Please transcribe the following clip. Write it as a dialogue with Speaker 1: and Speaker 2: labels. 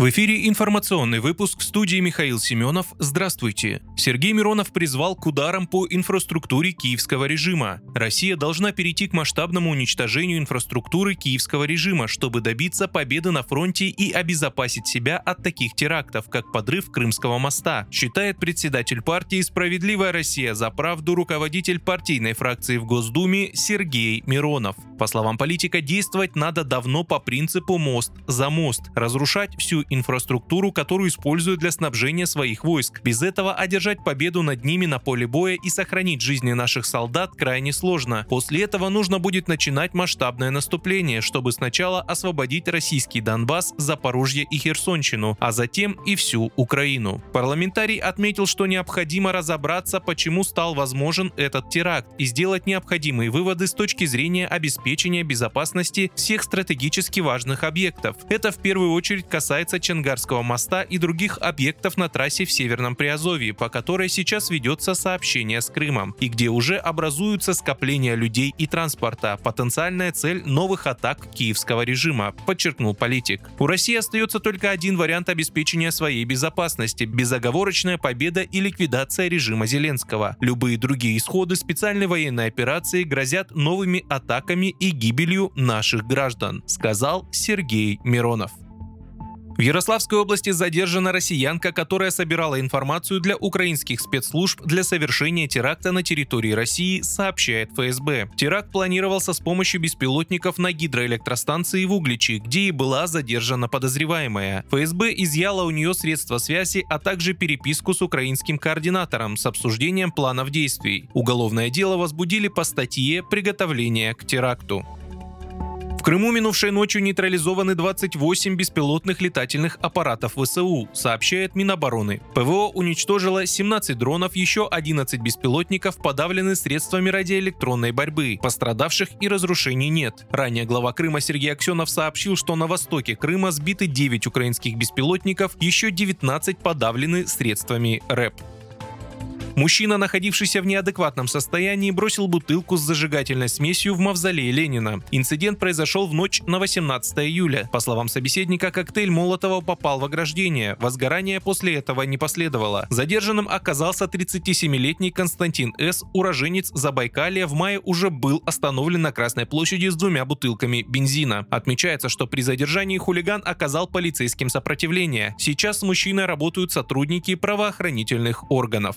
Speaker 1: В эфире информационный выпуск студии Михаил Семенов. Здравствуйте. Сергей Миронов призвал к ударам по инфраструктуре киевского режима. Россия должна перейти к масштабному уничтожению инфраструктуры киевского режима, чтобы добиться победы на фронте и обезопасить себя от таких терактов, как подрыв Крымского моста, считает председатель партии «Справедливая Россия за правду» руководитель партийной фракции в Госдуме Сергей Миронов. По словам политика, действовать надо давно по принципу «мост за мост», разрушать всю инфраструктуру, которую используют для снабжения своих войск. Без этого одержать победу над ними на поле боя и сохранить жизни наших солдат крайне сложно. После этого нужно будет начинать масштабное наступление, чтобы сначала освободить российский Донбасс, Запорожье и Херсонщину, а затем и всю Украину. Парламентарий отметил, что необходимо разобраться, почему стал возможен этот теракт и сделать необходимые выводы с точки зрения обеспечения безопасности всех стратегически важных объектов. Это в первую очередь касается Чангарского моста и других объектов на трассе в Северном Приазовье, по которой сейчас ведется сообщение с Крымом, и где уже образуются скопления людей и транспорта, потенциальная цель новых атак киевского режима, подчеркнул политик. У России остается только один вариант обеспечения своей безопасности – безоговорочная победа и ликвидация режима Зеленского. Любые другие исходы специальной военной операции грозят новыми атаками и гибелью наших граждан, сказал Сергей Миронов. В Ярославской области задержана россиянка, которая собирала информацию для украинских спецслужб для совершения теракта на территории России, сообщает ФСБ. Теракт планировался с помощью беспилотников на гидроэлектростанции в Угличи, где и была задержана подозреваемая. ФСБ изъяла у нее средства связи, а также переписку с украинским координатором с обсуждением планов действий. Уголовное дело возбудили по статье «Приготовление к теракту». В Крыму минувшей ночью нейтрализованы 28 беспилотных летательных аппаратов ВСУ, сообщает Минобороны. ПВО уничтожило 17 дронов, еще 11 беспилотников подавлены средствами радиоэлектронной борьбы. Пострадавших и разрушений нет. Ранее глава Крыма Сергей Аксенов сообщил, что на востоке Крыма сбиты 9 украинских беспилотников, еще 19 подавлены средствами РЭП. Мужчина, находившийся в неадекватном состоянии, бросил бутылку с зажигательной смесью в мавзолее Ленина. Инцидент произошел в ночь на 18 июля. По словам собеседника, коктейль Молотова попал в ограждение. Возгорание после этого не последовало. Задержанным оказался 37-летний Константин С., уроженец Забайкалия, в мае уже был остановлен на Красной площади с двумя бутылками бензина. Отмечается, что при задержании хулиган оказал полицейским сопротивление. Сейчас с мужчиной работают сотрудники правоохранительных органов.